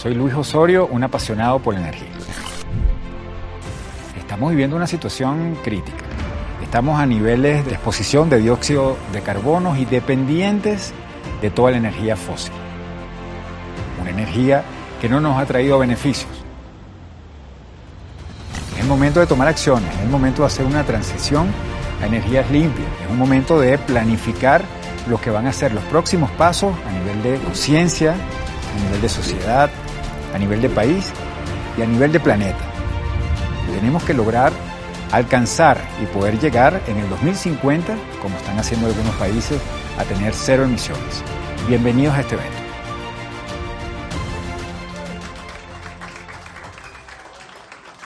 Soy Luis Osorio, un apasionado por la energía. Estamos viviendo una situación crítica. Estamos a niveles de exposición de dióxido de carbono y dependientes de toda la energía fósil. Una energía que no nos ha traído beneficios. Es momento de tomar acciones, es momento de hacer una transición a energías limpias, es un momento de planificar lo que van a ser los próximos pasos a nivel de conciencia, a nivel de sociedad, a nivel de país y a nivel de planeta. Tenemos que lograr alcanzar y poder llegar en el 2050, como están haciendo algunos países, a tener cero emisiones. Bienvenidos a este evento.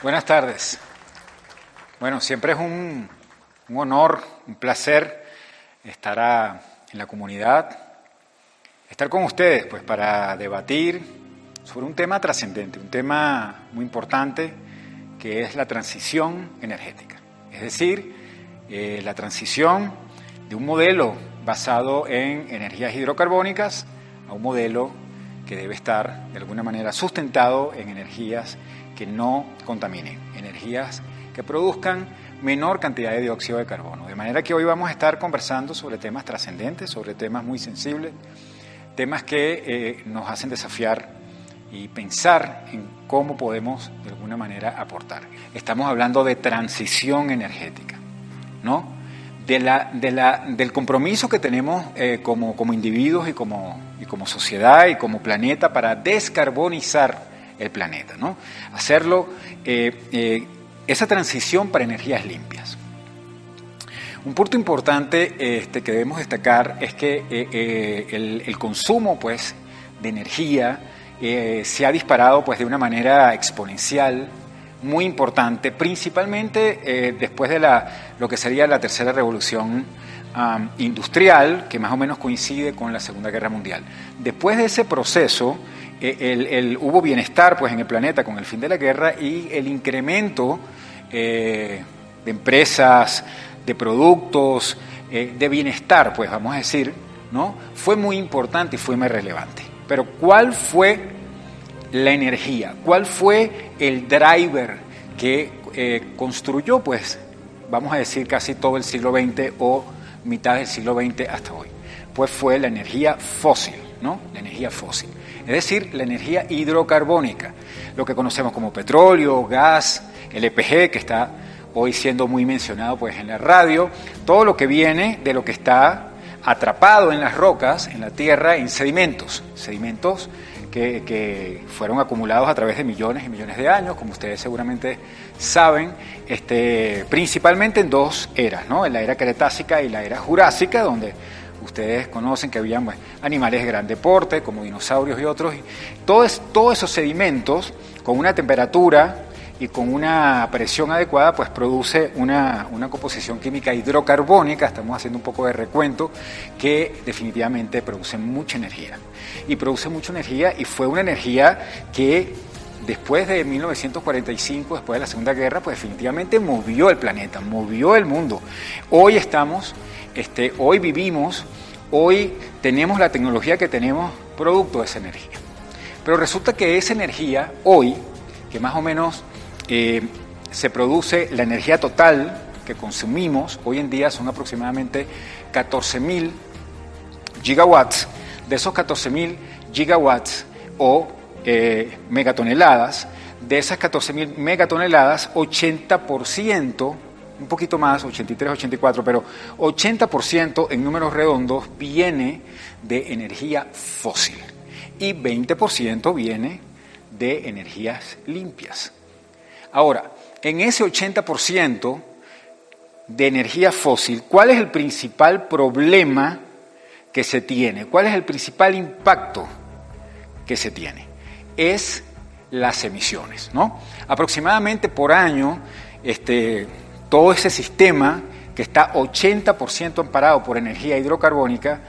Buenas tardes. Bueno, siempre es un, un honor, un placer estar en la comunidad, estar con ustedes, pues para debatir sobre un tema trascendente, un tema muy importante, que es la transición energética. Es decir, eh, la transición de un modelo basado en energías hidrocarbónicas a un modelo que debe estar de alguna manera sustentado en energías que no contaminen, energías que produzcan menor cantidad de dióxido de carbono. De manera que hoy vamos a estar conversando sobre temas trascendentes, sobre temas muy sensibles, temas que eh, nos hacen desafiar y pensar en cómo podemos de alguna manera aportar. Estamos hablando de transición energética, ¿no? De la, de la, del compromiso que tenemos eh, como, como individuos y como, y como sociedad y como planeta para descarbonizar el planeta, ¿no? Hacerlo, eh, eh, esa transición para energías limpias. Un punto importante este, que debemos destacar es que el, el, consumo pues, de energía eh, se ha disparado pues, de una manera exponencial, muy importante, principalmente eh, después de la, lo que sería la tercera revolución industrial, que más o menos coincide con la Segunda Guerra Mundial. Después de ese proceso, eh, el, hubo bienestar pues, en el planeta con el fin de la guerra y el incremento de empresas, de productos, de bienestar, pues vamos a decir, ¿no? fue muy importante y fue muy relevante. Pero ¿cuál fue la energía? ¿Cuál fue el driver que eh, construyó, pues, vamos a decir, casi todo el siglo XX o mitad del siglo XX hasta hoy? Pues fue la energía fósil, ¿no? La energía fósil. Es decir, la energía hidrocarbónica, lo que conocemos como petróleo, gas, LPG, que está hoy siendo muy mencionado pues en la radio, todo lo que viene de lo que está atrapado en las rocas, en la tierra, en sedimentos, sedimentos que, fueron acumulados a través de millones y millones de años, como ustedes seguramente saben, este, principalmente en dos eras, ¿no? en la era cretácica y la era jurásica, donde ustedes conocen que había animales de gran deporte, como dinosaurios y otros, todos, todos esos sedimentos con una temperatura y con una presión adecuada, pues produce una, una, composición química hidrocarbónica, estamos haciendo un poco de recuento, que definitivamente produce mucha energía. Y produce mucha energía y fue una energía que después de 1945, después de la Segunda Guerra, pues definitivamente movió el planeta, movió el mundo. Hoy estamos, este, hoy vivimos, hoy tenemos la tecnología que tenemos producto de esa energía. Pero resulta que esa energía hoy, que más o menos eh, se produce la energía total que consumimos, hoy en día son aproximadamente 14.000 gigawatts. De esos 14.000 gigawatts o eh, megatoneladas, de esas 14.000 megatoneladas, 80%, un poquito más, 83, 84, pero 80% en números redondos viene de energía fósil y 20% viene de energías limpias. Ahora, en ese 80% de energía fósil, ¿cuál es el principal problema que se tiene? ¿Cuál es el principal impacto que se tiene? Es las emisiones, ¿no? Aproximadamente por año, este, todo ese sistema que está 80% amparado por energía hidrocarbónica,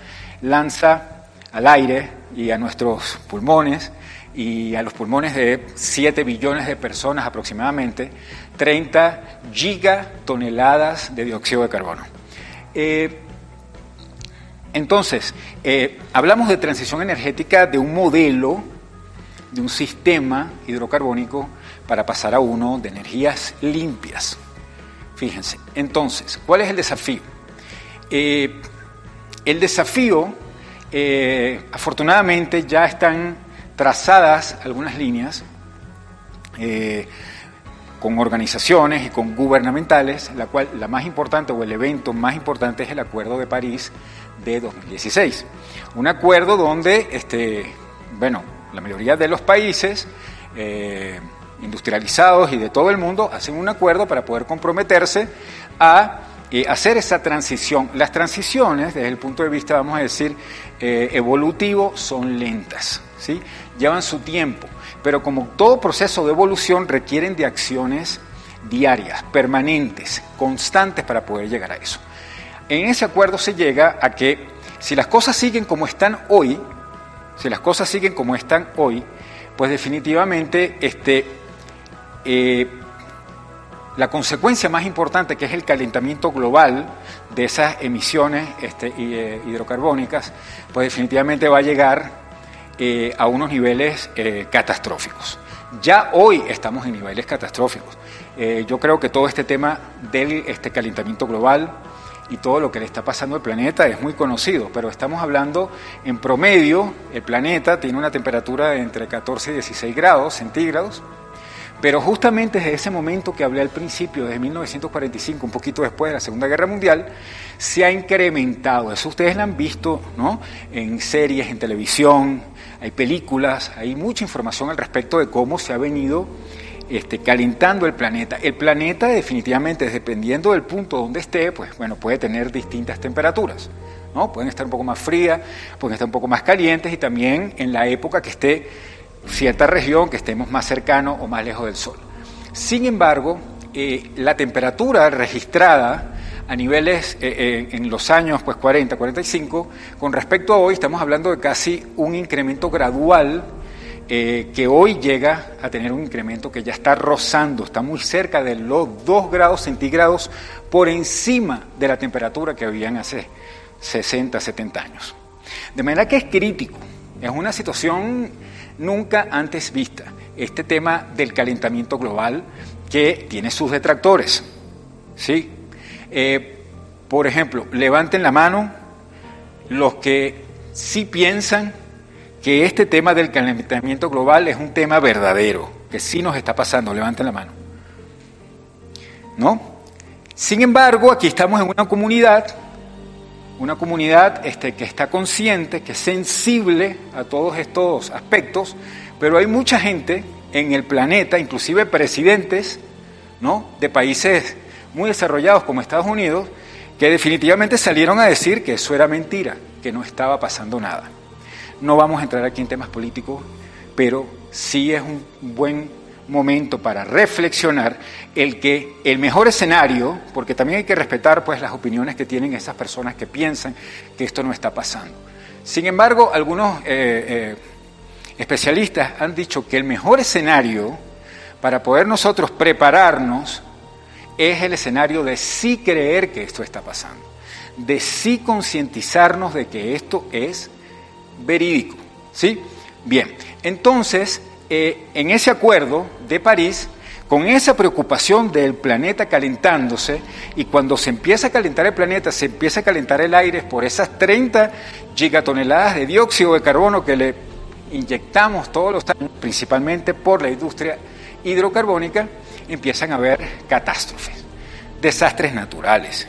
lanza al aire y a nuestros pulmones y a los pulmones de 7 billones de personas aproximadamente, 30 gigatoneladas de dióxido de carbono. Eh, entonces, eh, hablamos de transición energética de un modelo de un sistema hidrocarbónico para pasar a uno de energías limpias. Fíjense, entonces, ¿cuál es el desafío? Eh, el desafío, afortunadamente, ya están trazadas algunas líneas eh, con organizaciones y con gubernamentales, la cual la más importante o el evento más importante es el Acuerdo de París de 2016. Un acuerdo donde, este, bueno, la mayoría de los países industrializados y de todo el mundo hacen un acuerdo para poder comprometerse a eh, hacer esa transición. Las transiciones, desde el punto de vista, vamos a decir, eh, evolutivo, son lentas, ¿sí? llevan su tiempo, pero como todo proceso de evolución requieren de acciones diarias, permanentes, constantes para poder llegar a eso. En ese acuerdo se llega a que si las cosas siguen como están hoy, si las cosas siguen como están hoy, pues definitivamente este, eh, la consecuencia más importante, que es el calentamiento global de esas emisiones este, eh, hidrocarbónicas, pues definitivamente va a llegar eh, a unos niveles catastróficos. Ya hoy estamos en niveles catastróficos. yo creo que todo este tema del este calentamiento global y todo lo que le está pasando al planeta es muy conocido, pero estamos hablando en promedio, el planeta tiene una temperatura de entre 14 y 16 grados centígrados, pero justamente desde ese momento que hablé al principio, desde 1945, un poquito después de la Segunda Guerra Mundial, se ha incrementado. Eso ustedes lo han visto ¿no? en series, en televisión, hay películas, hay mucha información al respecto de cómo se ha venido este, calentando el planeta. El planeta definitivamente, dependiendo del punto donde esté, pues bueno, puede tener distintas temperaturas. ¿no? Pueden estar un poco más frías, pueden estar un poco más calientes y también en la época que esté cierta región que estemos más cercano o más lejos del Sol. Sin embargo, eh, la temperatura registrada a niveles eh, eh, en los años pues 40, 45, con respecto a hoy estamos hablando de casi un incremento gradual que hoy llega a tener un incremento que ya está rozando, está muy cerca de los 2 grados centígrados por encima de la temperatura que habían hace 60, 70 años. De manera que es crítico, es una situación nunca antes vista, este tema del calentamiento global que tiene sus detractores. ¿sí? Eh, por ejemplo, levanten la mano los que sí piensan que este tema del calentamiento global es un tema verdadero, que sí nos está pasando, levanten la mano. ¿No? Sin embargo, aquí estamos en una comunidad una comunidad este, que está consciente, que es sensible a todos estos aspectos, pero hay mucha gente en el planeta, inclusive presidentes ¿no? de países muy desarrollados como Estados Unidos, que definitivamente salieron a decir que eso era mentira, que no estaba pasando nada. No vamos a entrar aquí en temas políticos, pero sí es un buen momento para reflexionar el que el mejor escenario, porque también hay que respetar pues las opiniones que tienen esas personas que piensan que esto no está pasando. Sin embargo, algunos eh, eh, especialistas han dicho que el mejor escenario para poder nosotros prepararnos es el escenario de sí creer que esto está pasando, de sí concientizarnos de que esto es verídico. ¿Sí? Bien, entonces eh, en ese acuerdo de París, con esa preocupación del planeta calentándose, y cuando se empieza a calentar el planeta, se empieza a calentar el aire por esas 30 gigatoneladas de dióxido de carbono que le inyectamos todos los años, principalmente por la industria hidrocarbónica, empiezan a haber catástrofes, desastres naturales,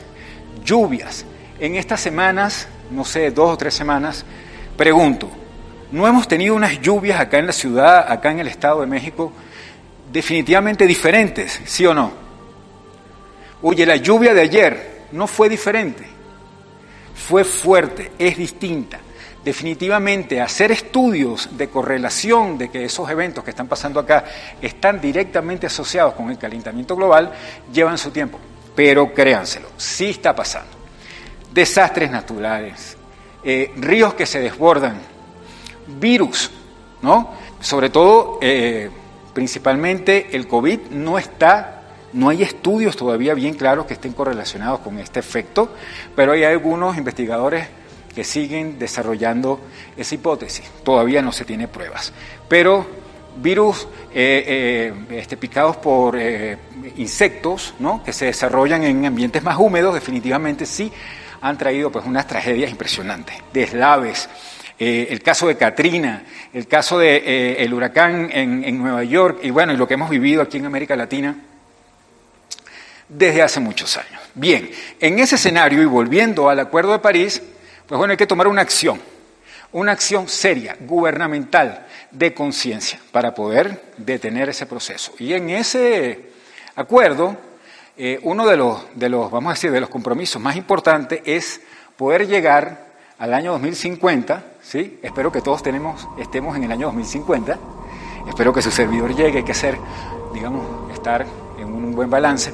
lluvias. En estas semanas, no sé, dos o tres semanas, pregunto, no hemos tenido unas lluvias acá en la ciudad, acá en el Estado de México, definitivamente diferentes, ¿sí o no? Oye, la lluvia de ayer no fue diferente, fue fuerte, es distinta. Definitivamente hacer estudios de correlación de que esos eventos que están pasando acá están directamente asociados con el calentamiento global llevan su tiempo, pero créanselo, sí está pasando. Desastres naturales, eh, ríos que se desbordan, virus, ¿no? Sobre todo, eh, principalmente el COVID no está, no hay estudios todavía bien claros que estén correlacionados con este efecto, pero hay algunos investigadores que siguen desarrollando esa hipótesis. Todavía no se tiene pruebas. Pero virus eh, eh, este, picados por eh, insectos, que se desarrollan en ambientes más húmedos, definitivamente sí han traído pues unas tragedias impresionantes, deslaves, el caso de Katrina, el caso del de, huracán en, en Nueva York y bueno, y lo que hemos vivido aquí en América Latina desde hace muchos años. Bien, en ese escenario y volviendo al Acuerdo de París, pues bueno, hay que tomar una acción, una acción seria, gubernamental, de conciencia, para poder detener ese proceso. Y en ese acuerdo, eh, uno de los, de los, vamos a decir, de los compromisos más importantes es poder llegar al año 2050, ¿sí? Espero que todos tenemos, estemos en el año 2050, espero que su servidor llegue, hay que hacer, digamos, estar en un buen balance,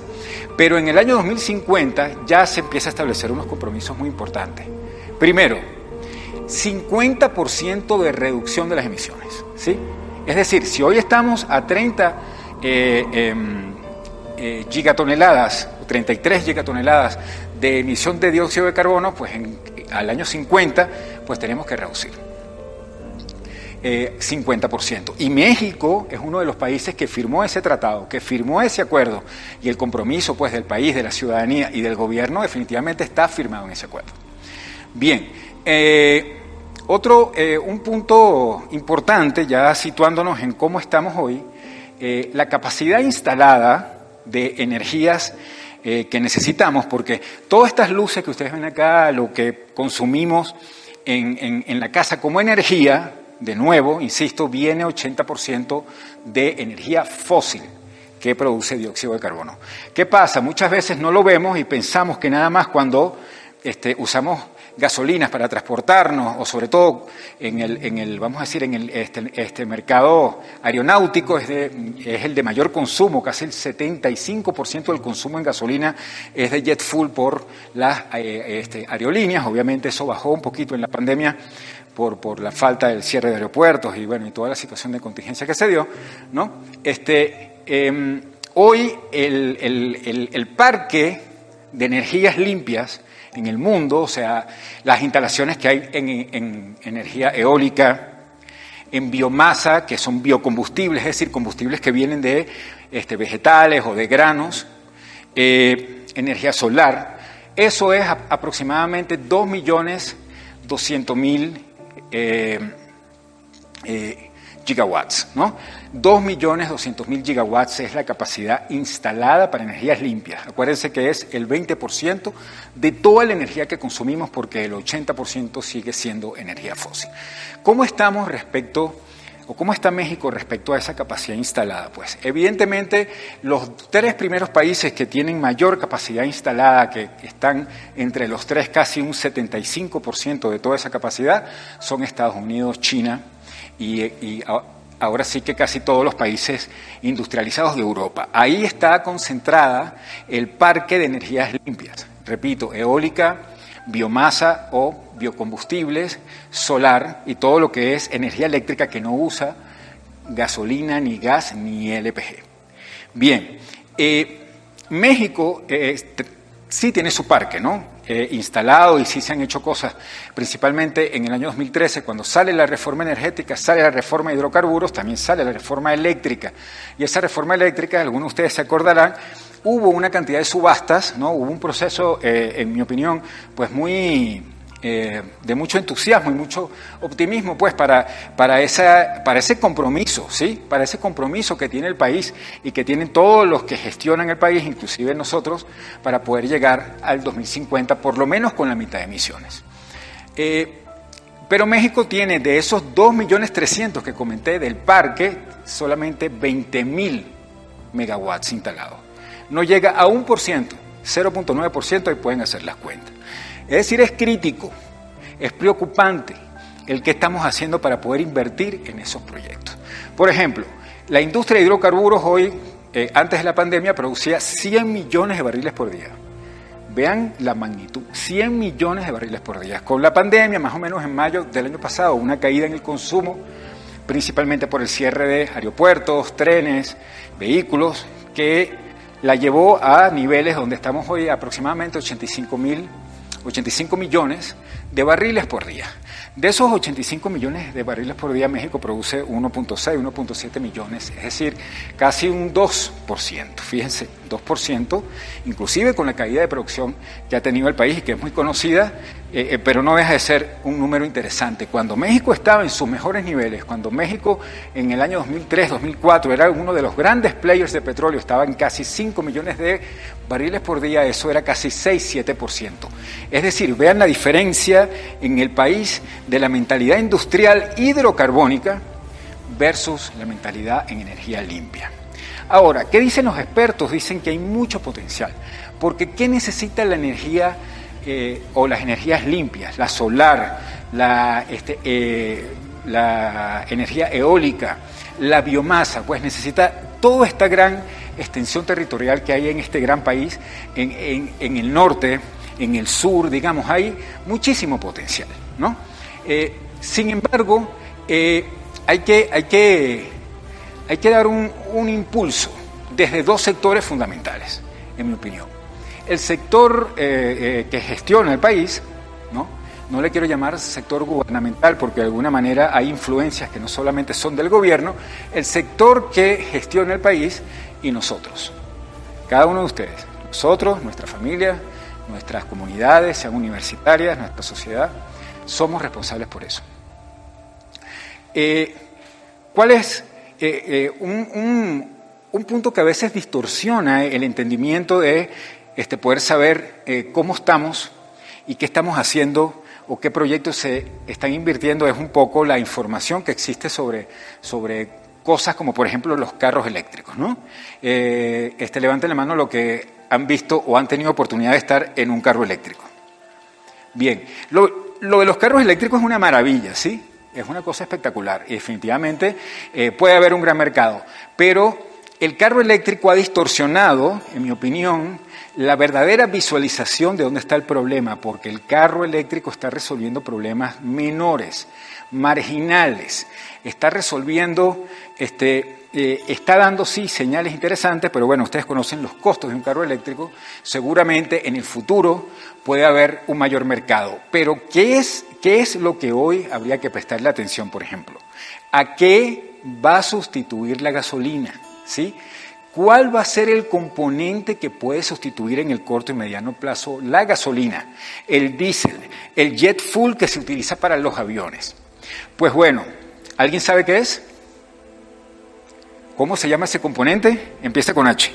pero en el año 2050 ya se empieza a establecer unos compromisos muy importantes. Primero, 50% de reducción de las emisiones. ¿sí? Es decir, si hoy estamos a 30 eh, em, eh, gigatoneladas, 33 gigatoneladas de emisión de dióxido de carbono, pues al año 50 pues tenemos que reducir. 50%. Eh, y México es uno de los países que firmó ese tratado, que firmó ese acuerdo, y el compromiso pues, del país, de la ciudadanía y del gobierno definitivamente está firmado en ese acuerdo. Bien, eh, otro, eh, un punto importante, ya situándonos en cómo estamos hoy, eh, la capacidad instalada de energías que necesitamos, porque todas estas luces que ustedes ven acá, lo que consumimos en, en la casa como energía, de nuevo, insisto, viene 80% de energía fósil que produce dióxido de carbono. ¿Qué pasa? Muchas veces no lo vemos y pensamos que nada más cuando este, usamos gasolinas para transportarnos, o sobre todo en el, en el vamos a decir, en el, este, este mercado aeronáutico es, de, es el de mayor consumo, casi el 75% del consumo en gasolina es de jet fuel por las eh, este, aerolíneas, obviamente eso bajó un poquito en la pandemia por, por, la falta del cierre de aeropuertos y bueno y toda la situación de contingencia que se dio, ¿no? Este, eh, hoy el, el, el, parque de energías limpias en el mundo, o sea, las instalaciones que hay en, energía eólica, en biomasa, que son biocombustibles, es decir, combustibles que vienen de este, vegetales o de granos, eh, energía solar, eso es aproximadamente 2.200.000 eh, eh, gigawatts, ¿no? 2.200.000 gigawatts es la capacidad instalada para energías limpias. Acuérdense que es el 20% de toda la energía que consumimos porque el 80% sigue siendo energía fósil. ¿Cómo estamos respecto o cómo está México respecto a esa capacidad instalada? Pues evidentemente los tres primeros países que tienen mayor capacidad instalada, que están entre los tres casi un 75% de toda esa capacidad, son Estados Unidos, China y, ahora sí que casi todos los países industrializados de Europa. Ahí está concentrada el parque de energías limpias. Repito, eólica, biomasa o biocombustibles, solar y todo lo que es energía eléctrica que no usa gasolina, ni gas, ni LPG. Bien, eh, México eh, sí tiene su parque, ¿no? Eh, instalado y sí se han hecho cosas, principalmente en el año 2013, cuando sale la reforma energética, sale la reforma de hidrocarburos, también sale la reforma eléctrica. Y esa reforma eléctrica, algunos de ustedes se acordarán, hubo una cantidad de subastas, ¿no? Hubo un proceso, eh, en mi opinión, pues muy eh, de mucho entusiasmo y mucho optimismo, pues, para, para, esa, para ese compromiso, ¿sí? Para ese compromiso que tiene el país y que tienen todos los que gestionan el país, inclusive nosotros, para poder llegar al 2050, por lo menos con la mitad de emisiones. Eh, pero México tiene de esos 2.300.000 que comenté del parque, solamente 20.000 megawatts instalados. No llega a un por ciento, 0.9% y pueden hacer las cuentas. Es decir, es crítico, es preocupante el que estamos haciendo para poder invertir en esos proyectos. Por ejemplo, la industria de hidrocarburos hoy, eh, antes de la pandemia, producía 100 millones de barriles por día. Vean la magnitud, 100 millones de barriles por día. Con la pandemia, más o menos en mayo del año pasado, una caída en el consumo, principalmente por el cierre de aeropuertos, trenes, vehículos, que la llevó a niveles donde estamos hoy aproximadamente 85 mil 85 millones de barriles por día. De esos 85 millones de barriles por día, México produce 1.6, 1.7 millones, es decir, casi un 2%. Fíjense, 2%, inclusive con la caída de producción que ha tenido el país y que es muy conocida, eh, eh, pero no deja de ser un número interesante. Cuando México estaba en sus mejores niveles, cuando México en el año 2003, 2004 era uno de los grandes players de petróleo, estaba en casi 5 millones de barriles por día, eso era casi 6-7%. Es decir, vean la diferencia en el país de la mentalidad industrial hidrocarbónica versus la mentalidad en energía limpia. Ahora, ¿qué dicen los expertos? Dicen que hay mucho potencial, porque ¿qué necesita la energía eh, o las energías limpias? La solar, la, este, eh, la energía eólica, la biomasa, pues necesita toda esta gran extensión territorial que hay en este gran país, en, el norte, en el sur, digamos, hay muchísimo potencial, ¿no? Eh, sin embargo, hay, que, hay que hay que dar un, impulso desde dos sectores fundamentales, en mi opinión. El sector eh, eh, que gestiona el país, ¿no? no le quiero llamar sector gubernamental porque de alguna manera hay influencias que no solamente son del gobierno, el sector que gestiona el país y nosotros, cada uno de ustedes, nosotros, nuestra familia, nuestras comunidades, sean universitarias, nuestra sociedad, somos responsables por eso. Eh, ¿Cuál es un, punto que a veces distorsiona el entendimiento de este, poder saber eh, cómo estamos y qué estamos haciendo o qué proyectos se están invirtiendo es un poco la información que existe sobre, sobre cosas como por ejemplo los carros eléctricos. ¿no? este, levanten la mano lo que han visto o han tenido oportunidad de estar en un carro eléctrico. Bien, lo, lo de los carros eléctricos es una maravilla, ¿sí? es una cosa espectacular y definitivamente eh, puede haber un gran mercado. Pero el carro eléctrico ha distorsionado, en mi opinión, la verdadera visualización de dónde está el problema, porque el carro eléctrico está resolviendo problemas menores, marginales, está resolviendo, este, eh, está dando sí señales interesantes, pero bueno, ustedes conocen los costos de un carro eléctrico, seguramente en el futuro puede haber un mayor mercado. Pero ¿qué es, qué es lo que hoy habría que prestarle atención, por ejemplo? ¿A qué va a sustituir la gasolina? ¿Sí? ¿Cuál va a ser el componente que puede sustituir en el corto y mediano plazo la gasolina, el diésel, el jet fuel que se utiliza para los aviones? Pues bueno, ¿alguien sabe qué es? ¿Cómo se llama ese componente? Empieza con H.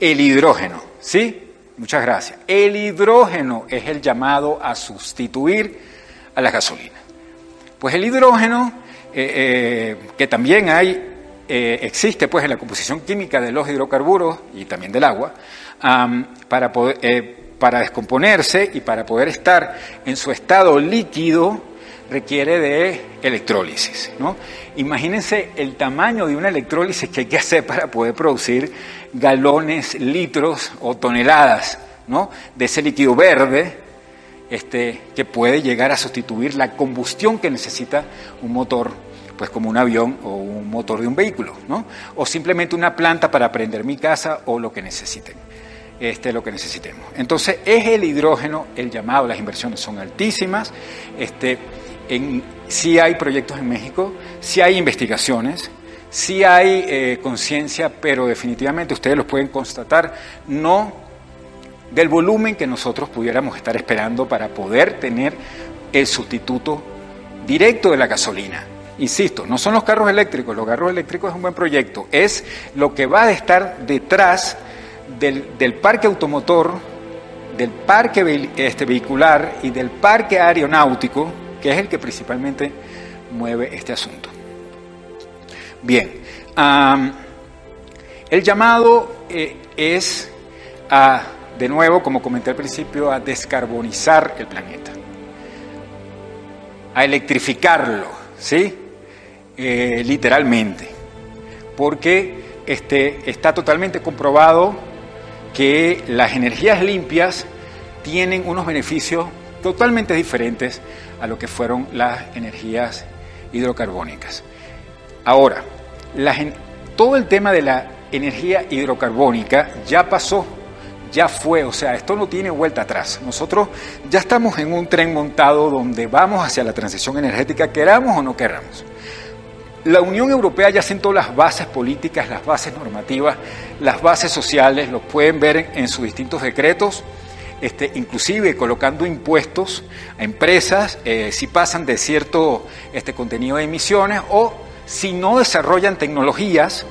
El hidrógeno, ¿sí? Muchas gracias. El hidrógeno es el llamado a sustituir a la gasolina. Pues el hidrógeno, eh, eh, que también hay, eh, existe pues en la composición química de los hidrocarburos y también del agua, para, poder, para descomponerse y para poder estar en su estado líquido, requiere de electrólisis. Imagínense el tamaño de una electrólisis que hay que hacer para poder producir galones, litros o toneladas de ese líquido verde este, que puede llegar a sustituir la combustión que necesita un motor, pues como un avión o un motor de un vehículo, ¿no? o simplemente una planta para prender mi casa o lo que necesiten. Este, lo que necesitemos. Entonces, es el hidrógeno el llamado, las inversiones son altísimas, este, en, sí hay proyectos en México, sí hay investigaciones, sí hay eh, conciencia, pero definitivamente ustedes los pueden constatar, no del volumen que nosotros pudiéramos estar esperando para poder tener el sustituto directo de la gasolina. Insisto, no son los carros eléctricos, los carros eléctricos es un buen proyecto, es lo que va a estar detrás del, parque automotor, del parque este, vehicular y del parque aeronáutico, que es el que principalmente mueve este asunto. Bien, el llamado eh, es a, de nuevo, como comenté al principio, a descarbonizar el planeta, a electrificarlo, ¿sí? Eh, literalmente, porque este, está totalmente comprobado que las energías limpias tienen unos beneficios totalmente diferentes a lo que fueron las energías hidrocarbónicas. Ahora, todo el tema de la energía hidrocarbónica ya pasó ya fue, o sea, esto no tiene vuelta atrás. Nosotros ya estamos en un tren montado donde vamos hacia la transición energética, queramos o no queramos. La Unión Europea ya sentó las bases políticas, las bases normativas, las bases sociales, lo pueden ver en, sus distintos decretos, este, inclusive colocando impuestos a empresas eh, si pasan de cierto este, contenido de emisiones o si no desarrollan tecnologías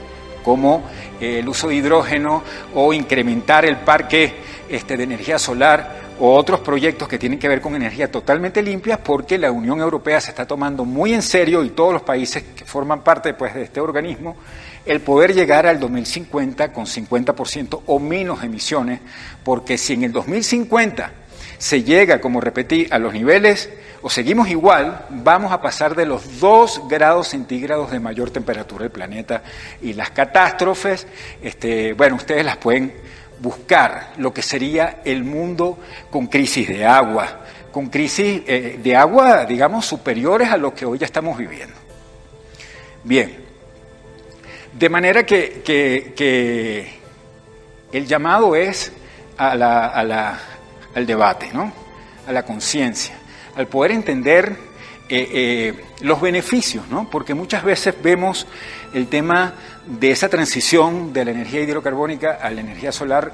como eh, el uso de hidrógeno o incrementar el parque este, de energía solar otros proyectos que tienen que ver con energía totalmente limpia, porque la Unión Europea se está tomando muy en serio y todos los países que forman parte pues, de este organismo el poder llegar al 2050 con 50% o menos emisiones, porque si en el 2050 se llega, como repetí, a los niveles o seguimos igual, vamos a pasar de los 2 grados centígrados de mayor temperatura del planeta. Y las catástrofes, este, bueno, ustedes las pueden buscar lo que sería el mundo con crisis de agua, con crisis eh, de agua, digamos, superiores a lo que hoy ya estamos viviendo. Bien, de manera que, el llamado es a la, al debate, ¿no? a la conciencia, al poder entender eh, eh, los beneficios, ¿no? porque muchas veces vemos el tema de esa transición de la energía hidrocarbónica a la energía solar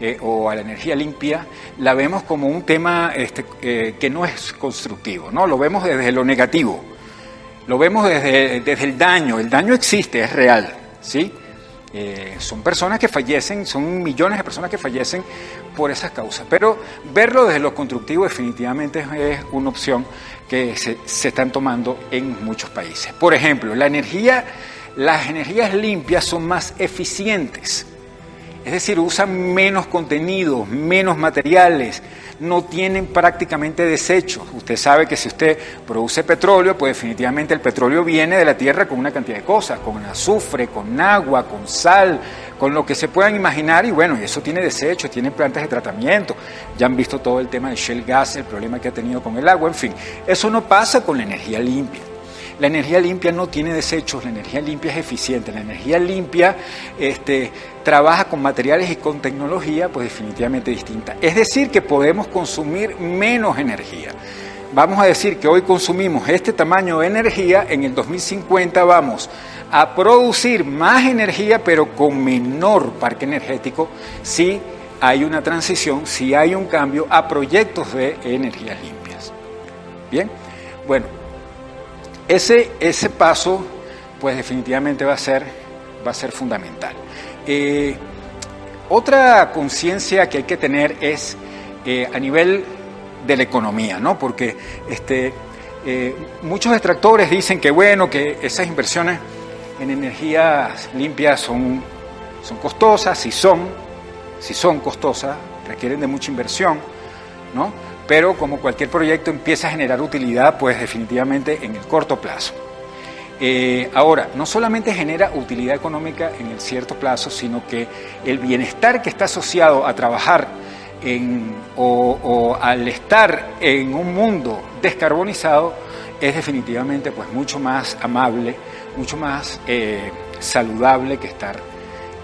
eh, o a la energía limpia, la vemos como un tema este, eh, que no es constructivo, ¿no? Lo vemos desde lo negativo, lo vemos desde, desde el daño, el daño existe, es real, ¿sí? Eh, son personas que fallecen, son millones de personas que fallecen por esas causas, pero verlo desde lo constructivo definitivamente es, una opción que se, se están tomando en muchos países. Por ejemplo, la energía las energías limpias son más eficientes, es decir, usan menos contenidos, menos materiales, no tienen prácticamente desechos. Usted sabe que si usted produce petróleo, pues definitivamente el petróleo viene de la tierra con una cantidad de cosas, con azufre, con agua, con sal, con lo que se puedan imaginar y bueno, y eso tiene desechos, tiene plantas de tratamiento. Ya han visto todo el tema de Shell Gas, el problema que ha tenido con el agua, en fin, eso no pasa con la energía limpia. La energía limpia no tiene desechos, la energía limpia es eficiente, la energía limpia este, trabaja con materiales y con tecnología pues definitivamente distinta. Es decir, que podemos consumir menos energía. Vamos a decir que hoy consumimos este tamaño de energía, en el 2050 vamos a producir más energía pero con menor parque energético si hay una transición, si hay un cambio a proyectos de energías limpias. Bien, bueno, ese, ese paso, pues definitivamente va a ser, va a ser fundamental. Eh, otra conciencia que hay que tener es eh, a nivel de la economía, ¿no? Porque este, eh, muchos extractores dicen que bueno, que esas inversiones en energías limpias son, son costosas, si son, si son costosas, requieren de mucha inversión, ¿no? Pero como cualquier proyecto empieza a generar utilidad, pues definitivamente en el corto plazo. Eh, ahora, no solamente genera utilidad económica en el cierto plazo, sino que el bienestar que está asociado a trabajar o, al estar en un mundo descarbonizado es definitivamente pues, mucho más amable, mucho más eh, saludable que estar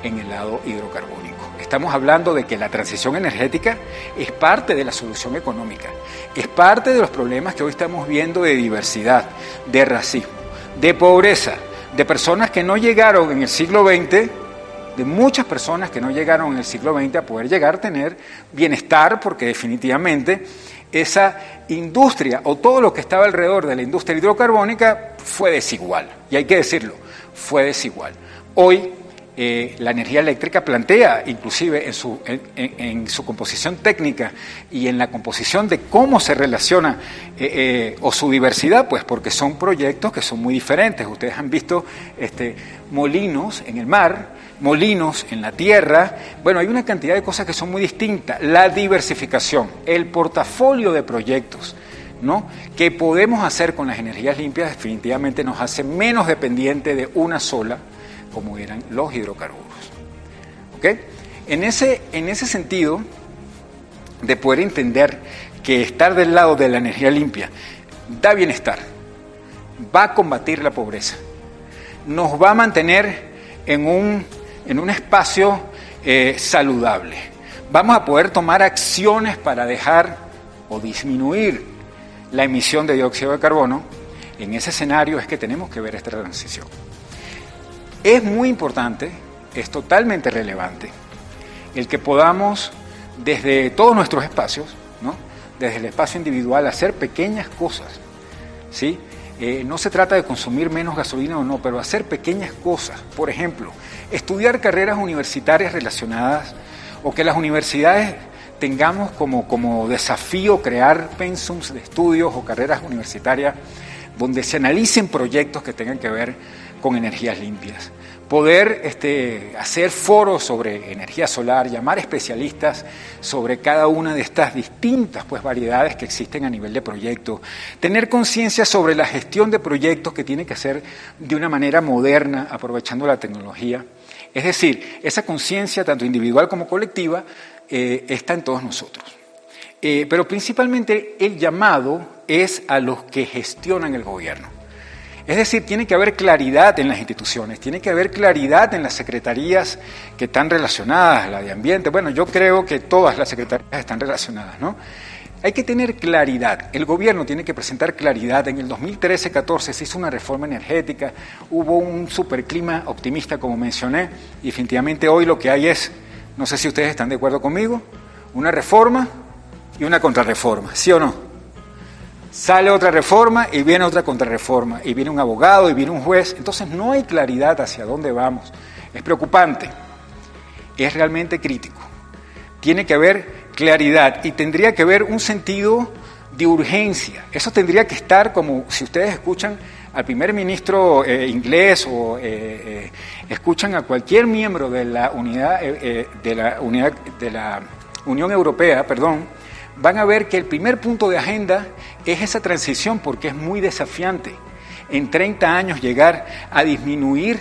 en el lado hidrocarbónico. Estamos hablando de que la transición energética es parte de la solución económica, es parte de los problemas que hoy estamos viendo de diversidad, de racismo, de pobreza, de personas que no llegaron en el siglo XX, de muchas personas que no llegaron en el siglo XX a poder llegar a tener bienestar, porque definitivamente esa industria o todo lo que estaba alrededor de la industria hidrocarbónica fue desigual, y hay que decirlo, fue desigual. Hoy eh, la energía eléctrica plantea, inclusive en su, en, su, composición técnica y en la composición de cómo se relaciona eh, eh, o su diversidad, pues porque son proyectos que son muy diferentes. Ustedes han visto este, molinos en el mar, molinos en la tierra. Bueno, hay una cantidad de cosas que son muy distintas. La diversificación, el portafolio de proyectos. ¿no? que podemos hacer con las energías limpias definitivamente nos hace menos dependiente de una sola como eran los hidrocarburos. ¿Ok? En ese, en ese sentido, de poder entender que estar del lado de la energía limpia da bienestar, va a combatir la pobreza, nos va a mantener en un, en un espacio eh, saludable, vamos a poder tomar acciones para dejar o disminuir la emisión de dióxido de carbono, en ese escenario es que tenemos que ver esta transición. Es muy importante, es totalmente relevante, el que podamos desde todos nuestros espacios, ¿no? desde el espacio individual, hacer pequeñas cosas. ¿sí? Eh, no se trata de consumir menos gasolina o no, pero hacer pequeñas cosas. Por ejemplo, estudiar carreras universitarias relacionadas o que las universidades tengamos como, como desafío crear pensums de estudios o carreras universitarias donde se analicen proyectos que tengan que ver con energías limpias poder este, hacer foros sobre energía solar, llamar especialistas sobre cada una de estas distintas pues, variedades que existen a nivel de proyecto, tener conciencia sobre la gestión de proyectos que tiene que hacer de una manera moderna, aprovechando la tecnología. Es decir, esa conciencia, tanto individual como colectiva, eh, está en todos nosotros. Eh, pero principalmente el llamado es a los que gestionan el gobierno. Es decir, tiene que haber claridad en las instituciones, tiene que haber claridad en las secretarías que están relacionadas, la de ambiente. Bueno, yo creo que todas las secretarías están relacionadas, ¿no? Hay que tener claridad. El gobierno tiene que presentar claridad. En el 2013-14 se hizo una reforma energética, hubo un superclima optimista, como mencioné, y definitivamente hoy lo que hay es, no sé si ustedes están de acuerdo conmigo, una reforma y una contrarreforma, ¿sí o no? Sale otra reforma y viene otra contrarreforma, y viene un abogado y viene un juez. Entonces no hay claridad hacia dónde vamos. Es preocupante, es realmente crítico. Tiene que haber claridad y tendría que haber un sentido de urgencia. Eso tendría que estar como si ustedes escuchan al primer ministro eh, inglés o eh, eh, escuchan a cualquier miembro de la unidad de la unidad de la Unión Europea, perdón, van a ver que el primer punto de agenda es esa transición porque es muy desafiante. En 30 años llegar a disminuir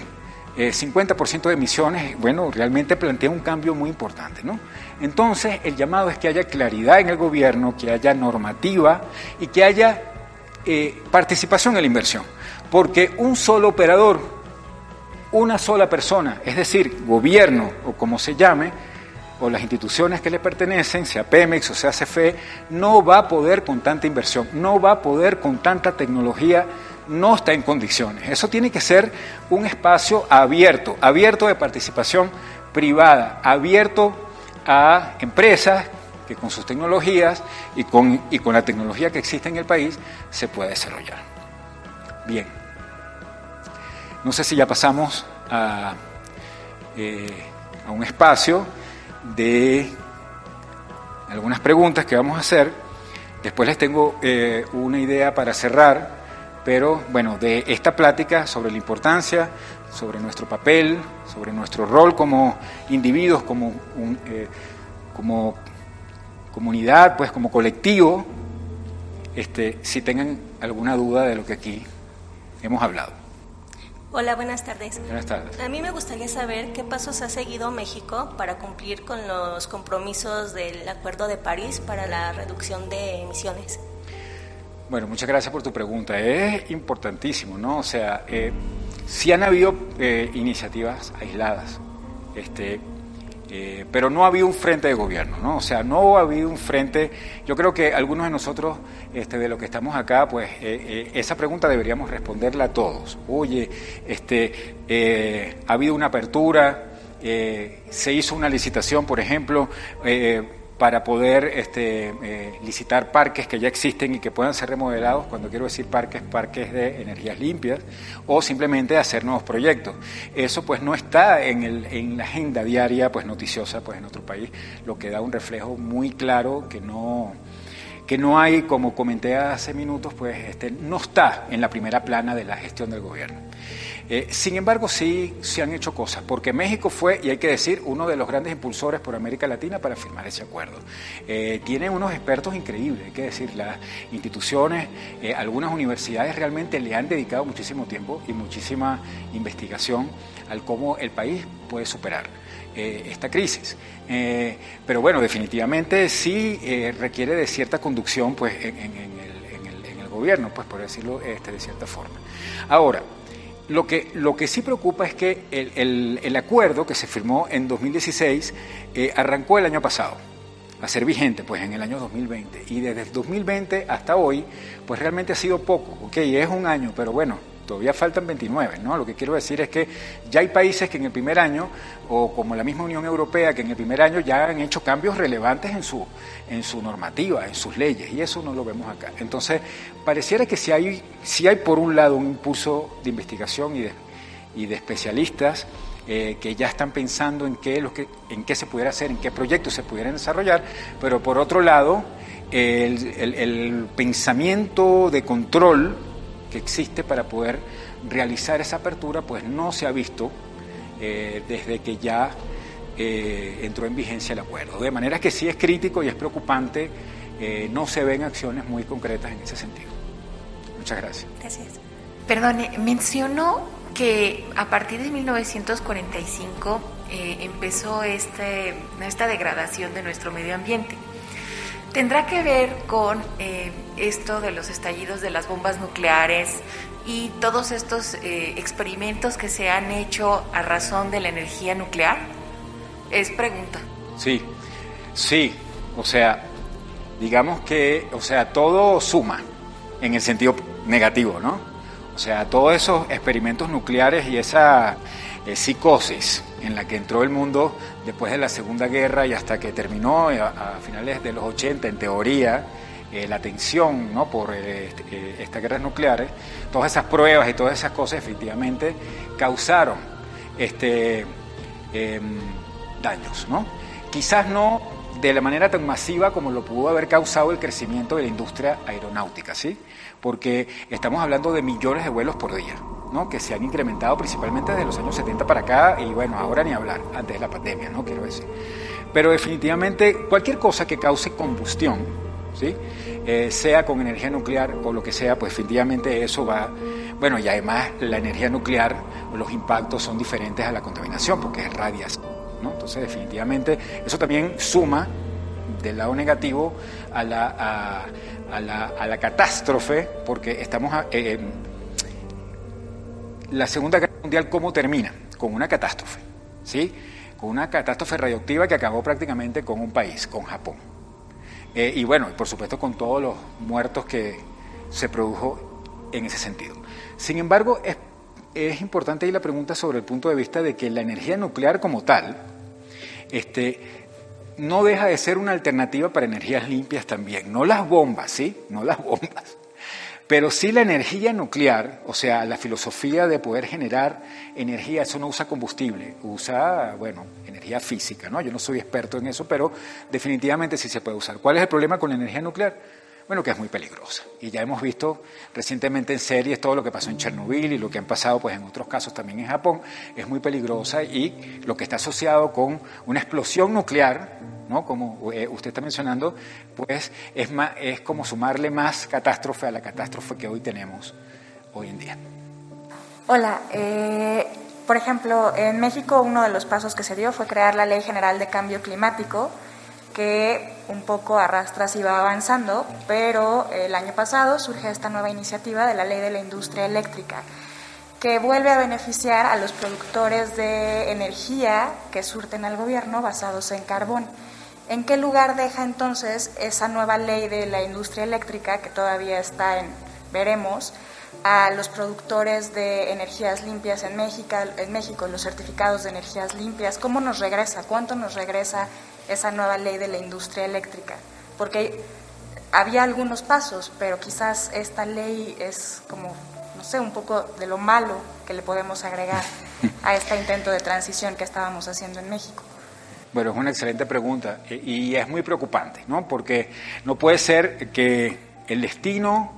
eh, 50% de emisiones, bueno, realmente plantea un cambio muy importante, ¿no? Entonces, el llamado es que haya claridad en el gobierno, que haya normativa y que haya eh, participación en la inversión. Porque un solo operador, una sola persona, es decir, gobierno o como se llame, o las instituciones que le pertenecen, sea Pemex o sea CFE, no va a poder con tanta inversión, no va a poder con tanta tecnología, no está en condiciones. Eso tiene que ser un espacio abierto, abierto de participación privada, abierto a empresas que con sus tecnologías y con, y con la tecnología que existe en el país se pueda desarrollar. Bien, no sé si ya pasamos a, eh, a un espacio de algunas preguntas que vamos a hacer. Después les tengo eh, una idea para cerrar, pero bueno, de esta plática sobre la importancia, sobre nuestro papel, sobre nuestro rol como individuos, como, eh, como comunidad, pues como colectivo, este, si tengan alguna duda de lo que aquí hemos hablado. Hola, buenas tardes. Buenas tardes. A mí me gustaría saber qué pasos ha seguido México para cumplir con los compromisos del Acuerdo de París para la reducción de emisiones. Bueno, muchas gracias por tu pregunta. Es importantísimo, ¿no? O sea, eh, sí han habido eh, iniciativas aisladas. Este, eh, pero no ha habido un frente de gobierno, ¿no? O sea, no ha habido un frente. Yo creo que algunos de nosotros, este, de los que estamos acá, pues eh, eh, esa pregunta deberíamos responderla a todos. Oye, este, ha habido una apertura, se hizo una licitación, por ejemplo, para poder este, eh, licitar parques que ya existen y que puedan ser remodelados, cuando quiero decir parques, parques de energías limpias, o simplemente hacer nuevos proyectos. Eso pues no está en, la agenda diaria pues noticiosa pues en nuestro país, lo que da un reflejo muy claro que no que no hay, como comenté hace minutos, pues este, no está en la primera plana de la gestión del gobierno. Eh, sin embargo, sí se han hecho cosas, porque México fue, y hay que decir, uno de los grandes impulsores por América Latina para firmar ese acuerdo. Eh, tiene unos expertos increíbles, hay que decir, las instituciones, eh, algunas universidades realmente le han dedicado muchísimo tiempo y muchísima investigación al cómo el país puede superar esta crisis. pero bueno, definitivamente sí requiere de cierta conducción pues, en, el, gobierno, pues por decirlo este, de cierta forma. Ahora, lo que, lo que sí preocupa es que el, el, acuerdo que se firmó en 2016 eh, arrancó el año pasado a ser vigente pues en el año 2020 y desde el 2020 hasta hoy pues realmente ha sido poco, ok, es un año, pero bueno, todavía faltan 29, ¿no? Lo que quiero decir es que ya hay países que en el primer año, o como la misma Unión Europea, que en el primer año ya han hecho cambios relevantes en su, en su normativa, en sus leyes, y eso no lo vemos acá. Entonces, pareciera que si hay, si hay por un lado un impulso de investigación y de, y de especialistas, eh, que ya están pensando en qué, lo que, en qué se pudiera hacer, en qué proyectos se pudieran desarrollar, pero por otro lado, el, el pensamiento de control que existe para poder realizar esa apertura, pues no se ha visto eh, desde que ya eh, entró en vigencia el acuerdo. De manera que sí es crítico y es preocupante, eh, no se ven acciones muy concretas en ese sentido. Muchas gracias. Gracias. Perdone, mencionó que a partir de 1945 empezó este, esta degradación de nuestro medio ambiente. ¿Tendrá que ver con eh, esto de los estallidos de las bombas nucleares y todos estos eh, experimentos que se han hecho a razón de la energía nuclear? Es pregunta. Sí, sí, o sea, digamos que, o sea, todo suma en el sentido negativo, ¿no? O sea, todos esos experimentos nucleares y esa eh, psicosis en la que entró el mundo después de la Segunda Guerra y hasta que terminó eh, a, finales de los 80, en teoría, eh, la tensión ¿no? por este, estas guerras nucleares, todas esas pruebas y todas esas cosas efectivamente causaron este, em, daños. ¿no? Quizás no de la manera tan masiva como lo pudo haber causado el crecimiento de la industria aeronáutica, ¿sí? porque estamos hablando de millones de vuelos por día que se han incrementado principalmente desde los años 70 para acá y bueno, ahora ni hablar, antes de la pandemia, ¿no? quiero decir. Pero definitivamente cualquier cosa que cause combustión, ¿sí? Eh, sea con energía nuclear o lo que sea, pues definitivamente eso va, bueno, y además la energía nuclear, los impactos son diferentes a la contaminación porque es radiación, ¿no? Entonces definitivamente eso también suma del lado negativo a la, a, la, a la catástrofe porque estamos... Eh, la Segunda Guerra Mundial, ¿cómo termina? Con una catástrofe, ¿sí? Con una catástrofe radioactiva que acabó prácticamente con un país, con Japón. Eh, y bueno, por supuesto con todos los muertos que se produjo en ese sentido. Sin embargo, es, importante ahí la pregunta sobre el punto de vista de que la energía nuclear como tal, este, no deja de ser una alternativa para energías limpias también. No las bombas, ¿sí? No las bombas. Pero sí la energía nuclear, o sea, la filosofía de poder generar energía, eso no usa combustible, usa, bueno, energía física, ¿no? Yo no soy experto en eso, pero definitivamente sí se puede usar. ¿Cuál es el problema con la energía nuclear? bueno, que es muy peligrosa. Y ya hemos visto recientemente en series todo lo que pasó en Chernobyl y lo que han pasado pues en otros casos también en Japón, es muy peligrosa y lo que está asociado con una explosión nuclear, ¿no? Como eh, usted está mencionando, pues es más, es como sumarle más catástrofe a la catástrofe que hoy tenemos hoy en día. Hola, eh, por ejemplo, en México uno de los pasos que se dio fue crear la Ley General de Cambio Climático que un poco arrastras y va avanzando, pero el año pasado surge esta nueva iniciativa de la Ley de la Industria Eléctrica, que vuelve a beneficiar a los productores de energía que surten al gobierno basados en carbón. ¿En qué lugar deja entonces esa nueva ley de la industria eléctrica, que todavía está en veremos, a los productores de energías limpias en México, en México, los certificados de energías limpias? ¿Cómo nos regresa? ¿Cuánto nos regresa esa nueva ley de la industria eléctrica, porque había algunos pasos, pero quizás esta ley es como, no sé, un poco de lo malo que le podemos agregar a este intento de transición que estábamos haciendo en México. Bueno, es una excelente pregunta y es muy preocupante, ¿no? Porque no puede ser que el destino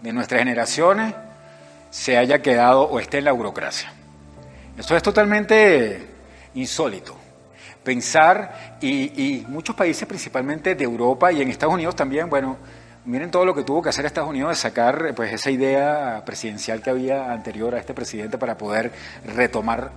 de nuestras generaciones se haya quedado o esté en la burocracia. Esto es totalmente insólito pensar, y, muchos países, principalmente de Europa y en Estados Unidos también, bueno, miren todo lo que tuvo que hacer Estados Unidos de sacar pues esa idea presidencial que había anterior a este presidente para poder retomar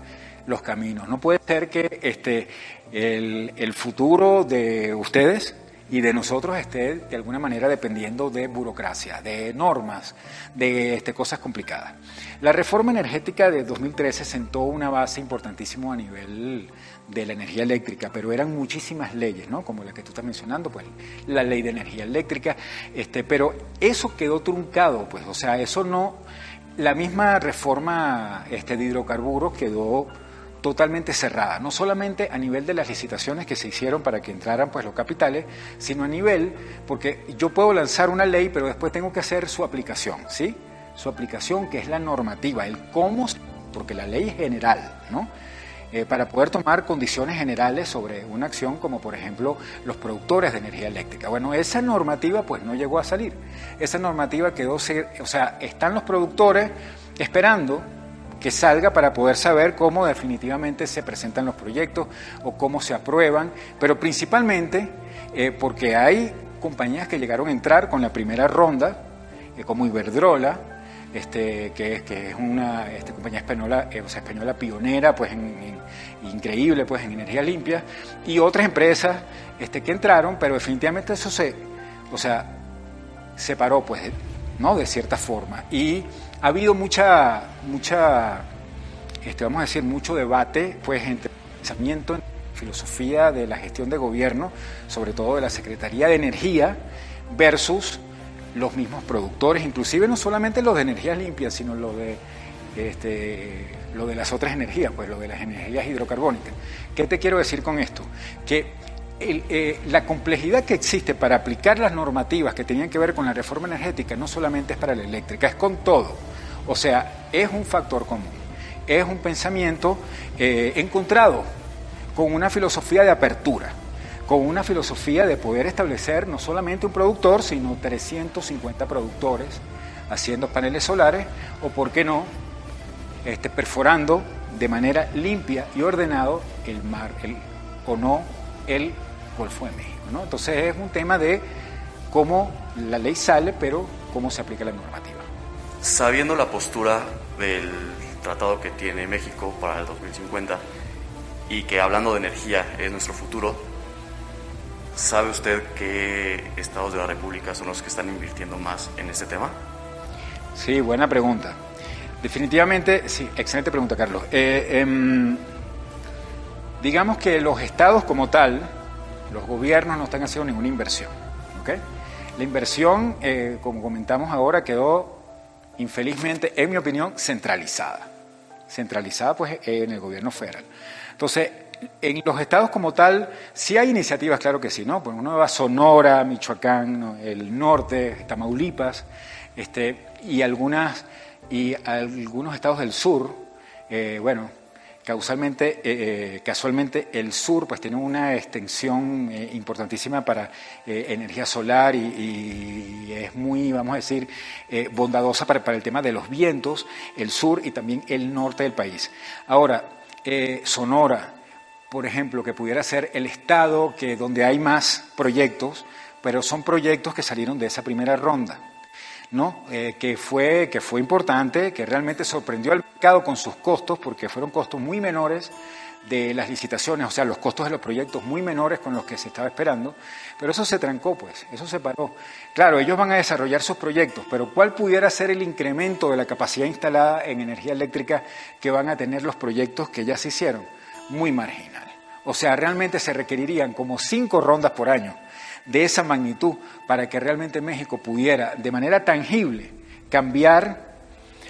los caminos. No puede ser que este el, el futuro de ustedes y de nosotros esté de alguna manera dependiendo de burocracia, de normas, de este, cosas complicadas. La reforma energética de 2013 sentó una base importantísima a nivel de la energía eléctrica, pero eran muchísimas leyes, ¿no? Como la que tú estás mencionando, pues la ley de energía eléctrica, este, pero eso quedó truncado, pues, o sea, eso no, la misma reforma este, de hidrocarburos quedó totalmente cerrada, no solamente a nivel de las licitaciones que se hicieron para que entraran pues los capitales, sino a nivel, porque yo puedo lanzar una ley, pero después tengo que hacer su aplicación, ¿sí? Su aplicación, que es la normativa, el cómo, porque la ley es general, ¿no? Eh, para poder tomar condiciones generales sobre una acción como por ejemplo los productores de energía eléctrica. Bueno, esa normativa pues no llegó a salir. Esa normativa quedó, o sea, están los productores esperando que salga para poder saber cómo definitivamente se presentan los proyectos o cómo se aprueban, pero principalmente eh, porque hay compañías que llegaron a entrar con la primera ronda, eh, como Iberdrola, este, que, es, una este, compañía española, eh, o sea, española pionera, pues increíble pues en energía limpia, y otras empresas este, que entraron, pero definitivamente eso se, o sea, se paró pues, ¿no? De cierta forma. Y ha habido mucha, mucha, este, vamos a decir, mucho debate, pues, entre pensamiento, en filosofía de la gestión de gobierno, sobre todo de la Secretaría de Energía, versus los mismos productores, inclusive no solamente los de energías limpias, sino lo de, este, lo de las otras energías, pues lo de las energías hidrocarbónicas. ¿Qué te quiero decir con esto? Que eh, la complejidad que existe para aplicar las normativas que tenían que ver con la reforma energética no solamente es para la eléctrica, es con todo. O sea, es un factor común, es un pensamiento eh, encontrado con una filosofía de apertura, con una filosofía de poder establecer no solamente un productor, sino 350 productores haciendo paneles solares o, por qué no, este, perforando de manera limpia y ordenado el mar el, o no el Golfo de México. ¿no? Entonces es un tema de cómo la ley sale, pero cómo se aplica la normativa. Sabiendo la postura del tratado que tiene México para el 2050 y que hablando de energía es nuestro futuro, ¿sabe usted qué estados de la República son los que están invirtiendo más en este tema? Sí, buena pregunta. Definitivamente, sí, excelente pregunta, Carlos. Eh, em, digamos que los estados como tal, los gobiernos no están haciendo ninguna inversión. La inversión, eh, como comentamos ahora, quedó infelizmente, en mi opinión, centralizada. Centralizada pues en el gobierno federal. Entonces, en los estados como tal, sí hay iniciativas, claro que sí, ¿no? Pues uno va Sonora, Michoacán, el norte, Tamaulipas, este, y algunas y algunos estados del sur, eh, bueno, Causalmente, eh, eh, casualmente el sur pues tiene una extensión eh, importantísima para energía solar y, es muy, vamos a decir, bondadosa para, para, el tema de los vientos, el sur y también el norte del país. Ahora, Sonora, por ejemplo, que pudiera ser el estado que donde hay más proyectos, pero son proyectos que salieron de esa primera ronda. ¿No? Eh, que, fue, que fue importante, que realmente sorprendió al mercado con sus costos, porque fueron costos muy menores de las licitaciones, o sea, los costos de los proyectos muy menores con los que se estaba esperando, pero eso se trancó, pues, eso se paró. Claro, ellos van a desarrollar sus proyectos, pero ¿cuál pudiera ser el incremento de la capacidad instalada en energía eléctrica que van a tener los proyectos que ya se hicieron? Muy marginal. O sea, realmente se requerirían como cinco rondas por año de esa magnitud para que realmente México pudiera de manera tangible cambiar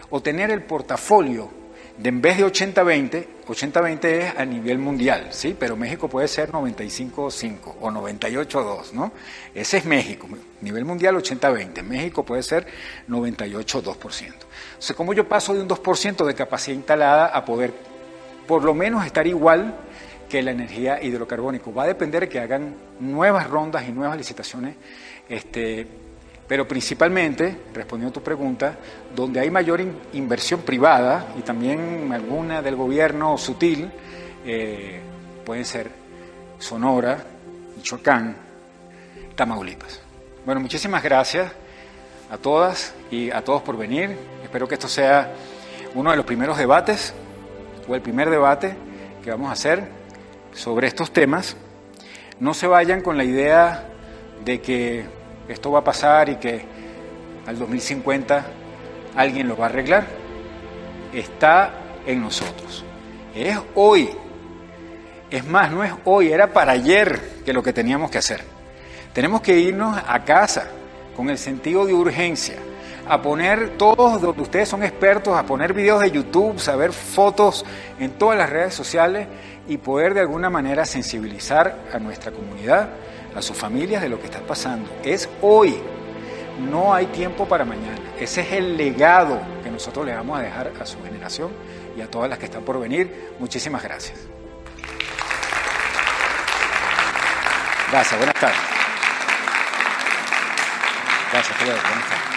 o tener el portafolio de en vez de 80-20, 80-20 es a nivel mundial, ¿sí? Pero México puede ser 95-5 o 98-2, ¿no? Ese es México, nivel mundial 80-20, México puede ser 98-2%. O sea, ¿cómo yo paso de un 2% de capacidad instalada a poder por lo menos estar igual que la energía hidrocarbónica. Va a depender de que hagan nuevas rondas y nuevas licitaciones, este, pero principalmente, respondiendo a tu pregunta, donde hay mayor inversión privada y también alguna del gobierno sutil, eh, pueden ser Sonora, Michoacán, Tamaulipas. Bueno, muchísimas gracias a todas y a todos por venir. Espero que esto sea uno de los primeros debates o el primer debate que vamos a hacer sobre estos temas, no se vayan con la idea de que esto va a pasar y que al 2050 alguien lo va a arreglar, está en nosotros. Es hoy. Es más, no es hoy, era para ayer que lo que teníamos que hacer. Tenemos que irnos a casa con el sentido de urgencia, a poner todos ustedes son expertos, a poner videos de YouTube, saber fotos en todas las redes sociales y poder de alguna manera sensibilizar a nuestra comunidad, a sus familias de lo que está pasando. Es hoy, no hay tiempo para mañana. Ese es el legado que nosotros le vamos a dejar a su generación y a todas las que están por venir. Muchísimas gracias. Gracias, buenas tardes. Gracias, Buenas tardes.